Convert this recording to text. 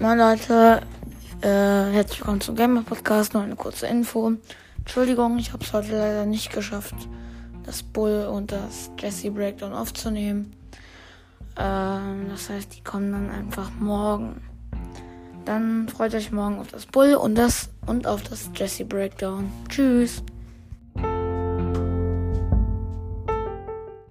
Moin Leute, äh, herzlich willkommen zum Gamer Podcast. Nur eine kurze Info. Entschuldigung, ich habe es heute leider nicht geschafft, das Bull und das Jesse Breakdown aufzunehmen. Ähm, das heißt, die kommen dann einfach morgen. Dann freut euch morgen auf das Bull und das und auf das Jesse Breakdown. Tschüss.